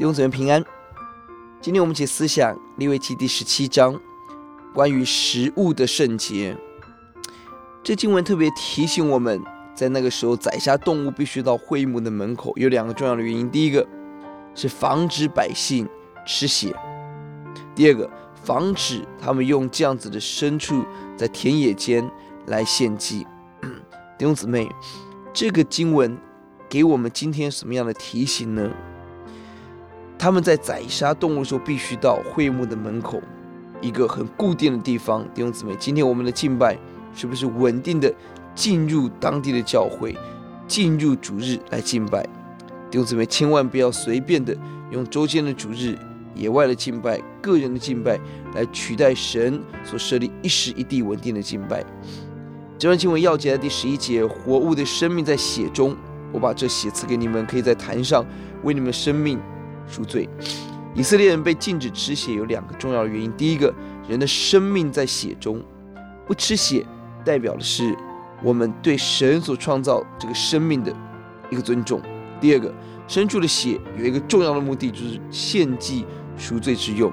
弟兄姊妹平安。今天我们一起思想利未记第十七章，关于食物的圣洁。这经文特别提醒我们，在那个时候宰杀动物必须到会幕的门口，有两个重要的原因：第一个是防止百姓吃血；第二个，防止他们用这样子的牲畜在田野间来献祭。弟兄姊妹，这个经文给我们今天什么样的提醒呢？他们在宰杀动物的时候，必须到会幕的门口，一个很固定的地方。弟兄姊妹，今天我们的敬拜是不是稳定的进入当地的教会，进入主日来敬拜？弟兄姊妹，千万不要随便的用周间的主日、野外的敬拜、个人的敬拜来取代神所设立一时一地稳定的敬拜。这段经文要解的第十一节：活物的生命在血中，我把这血赐给你们，可以在坛上为你们生命。赎罪，以色列人被禁止吃血有两个重要的原因：第一个，人的生命在血中，不吃血代表的是我们对神所创造这个生命的一个尊重；第二个，牲畜的血有一个重要的目的，就是献祭赎罪之用，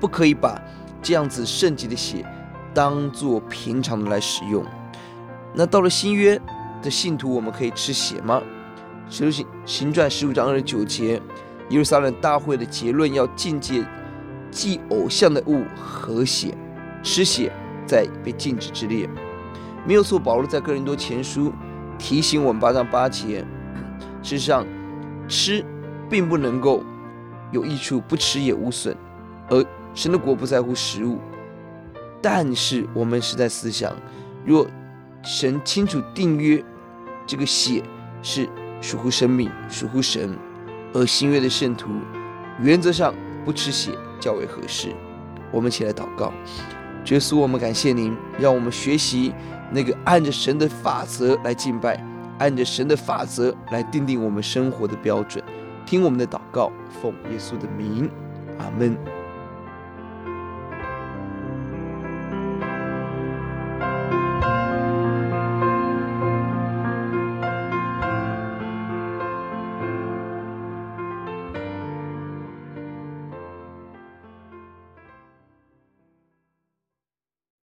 不可以把这样子圣洁的血当做平常的来使用。那到了新约的信徒，我们可以吃血吗？使徒行行传十五章二十九节。耶路撒冷大会的结论要禁戒祭偶像的物和血，吃血在被禁止之列，没有错。保罗在哥林多前书提醒我们八章八节，事实上吃并不能够有益处，不吃也无损，而神的国不在乎食物。但是我们是在思想，若神清楚定约，这个血是属乎生命，属乎神。而新约的圣徒，原则上不吃血较为合适。我们起来祷告，耶稣，我们感谢您，让我们学习那个按着神的法则来敬拜，按着神的法则来定定我们生活的标准。听我们的祷告，奉耶稣的名，阿门。